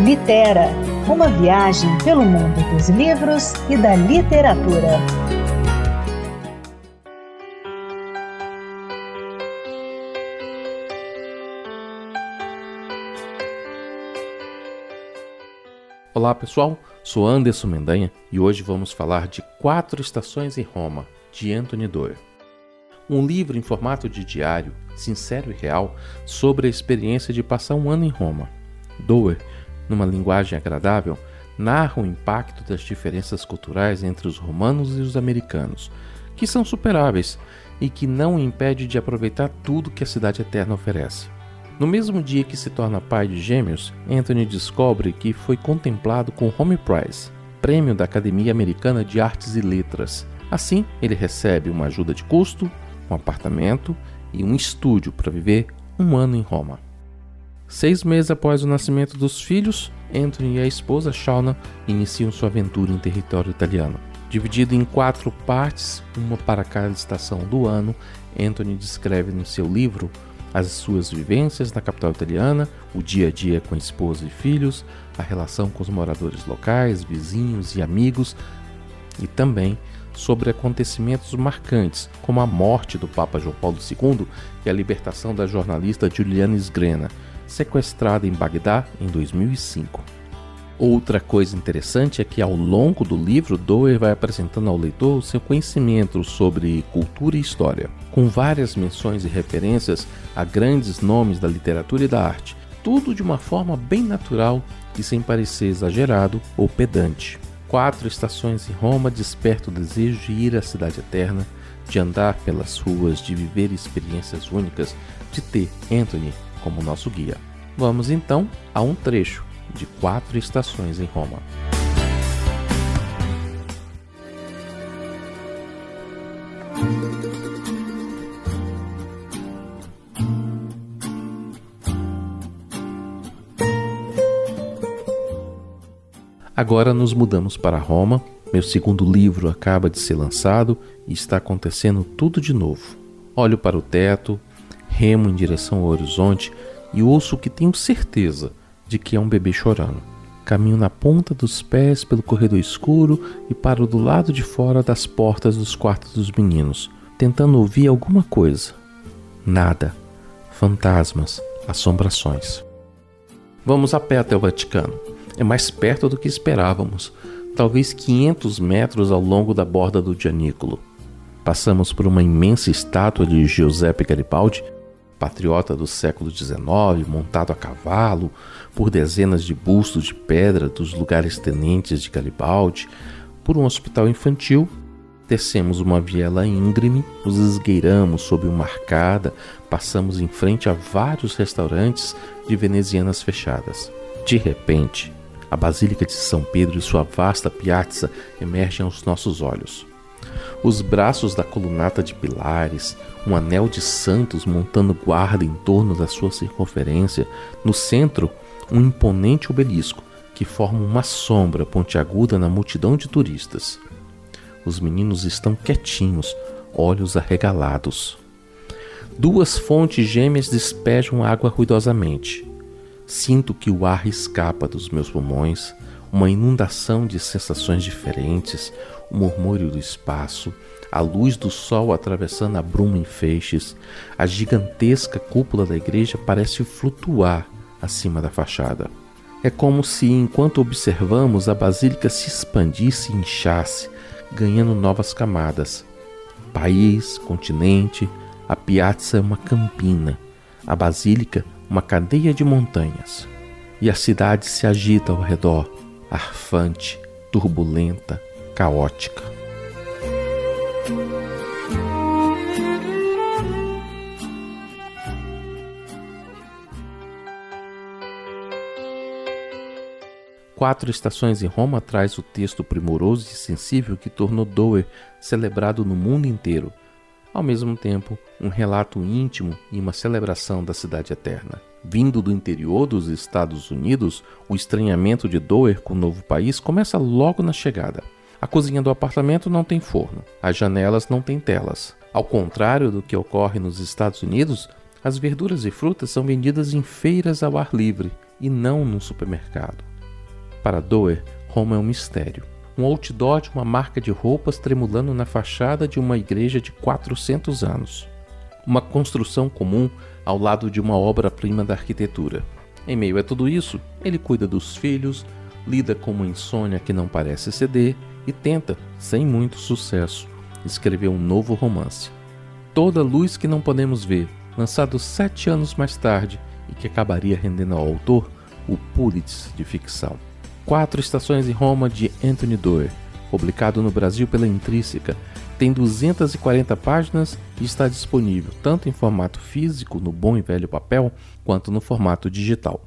Litera, uma viagem pelo mundo dos livros e da literatura. Olá pessoal, sou Anderson Mendanha e hoje vamos falar de Quatro Estações em Roma, de Anthony Doerr. Um livro em formato de diário, sincero e real, sobre a experiência de passar um ano em Roma. Doerr, numa linguagem agradável, narra o impacto das diferenças culturais entre os romanos e os americanos, que são superáveis e que não o impede de aproveitar tudo que a cidade eterna oferece. No mesmo dia que se torna pai de gêmeos, Anthony descobre que foi contemplado com Home Prize, prêmio da Academia Americana de Artes e Letras. Assim, ele recebe uma ajuda de custo, um apartamento e um estúdio para viver um ano em Roma. Seis meses após o nascimento dos filhos, Anthony e a esposa Shauna iniciam sua aventura em território italiano. Dividido em quatro partes, uma para cada estação do ano, Anthony descreve no seu livro as suas vivências na capital italiana, o dia a dia com a esposa e filhos, a relação com os moradores locais, vizinhos e amigos, e também sobre acontecimentos marcantes, como a morte do Papa João Paulo II e a libertação da jornalista Juliana Sgrena, sequestrada em Bagdá em 2005. Outra coisa interessante é que ao longo do livro, Doer vai apresentando ao leitor seu conhecimento sobre cultura e história, com várias menções e referências a grandes nomes da literatura e da arte, tudo de uma forma bem natural e sem parecer exagerado ou pedante. Quatro estações em Roma despertam o desejo de ir à cidade eterna, de andar pelas ruas, de viver experiências únicas, de ter Anthony como nosso guia. Vamos então a um trecho de quatro estações em Roma. Agora nos mudamos para Roma. Meu segundo livro acaba de ser lançado e está acontecendo tudo de novo. Olho para o teto, remo em direção ao horizonte e ouço o que tenho certeza de que é um bebê chorando. Caminho na ponta dos pés pelo corredor escuro e paro do lado de fora das portas dos quartos dos meninos, tentando ouvir alguma coisa. Nada. Fantasmas, assombrações. Vamos a pé até o Vaticano. É mais perto do que esperávamos, talvez 500 metros ao longo da borda do Gianicolo. Passamos por uma imensa estátua de Giuseppe Garibaldi patriota do século XIX, montado a cavalo, por dezenas de bustos de pedra dos lugares tenentes de Garibaldi, por um hospital infantil, descemos uma viela íngreme, nos esgueiramos sob uma arcada, passamos em frente a vários restaurantes de venezianas fechadas. De repente, a Basílica de São Pedro e sua vasta piazza emergem aos nossos olhos os braços da colunata de pilares, um anel de santos montando guarda em torno da sua circunferência, no centro, um imponente obelisco que forma uma sombra pontiaguda na multidão de turistas. Os meninos estão quietinhos, olhos arregalados. Duas fontes gêmeas despejam água ruidosamente. Sinto que o ar escapa dos meus pulmões, uma inundação de sensações diferentes, o murmúrio do espaço, a luz do sol atravessando a bruma em feixes, a gigantesca cúpula da igreja parece flutuar acima da fachada. É como se, enquanto observamos, a basílica se expandisse e inchasse, ganhando novas camadas. País, continente, a piazza é uma campina, a basílica, uma cadeia de montanhas. E a cidade se agita ao redor, arfante, turbulenta, caótica. Quatro Estações em Roma traz o texto primoroso e sensível que tornou Doer celebrado no mundo inteiro, ao mesmo tempo um relato íntimo e uma celebração da cidade eterna. Vindo do interior dos Estados Unidos, o estranhamento de Doer com o novo país começa logo na chegada. A cozinha do apartamento não tem forno, as janelas não têm telas. Ao contrário do que ocorre nos Estados Unidos, as verduras e frutas são vendidas em feiras ao ar livre e não num supermercado. Para Doer, Roma é um mistério. Um outdoor de uma marca de roupas tremulando na fachada de uma igreja de 400 anos. Uma construção comum ao lado de uma obra-prima da arquitetura. Em meio a tudo isso, ele cuida dos filhos, lida com uma insônia que não parece ceder e tenta, sem muito sucesso, escrever um novo romance. Toda Luz que Não Podemos Ver, lançado sete anos mais tarde e que acabaria rendendo ao autor o Pulitzer de ficção. Quatro Estações em Roma de Anthony Doerr, publicado no Brasil pela Intrínseca, tem 240 páginas e está disponível tanto em formato físico, no bom e velho papel, quanto no formato digital.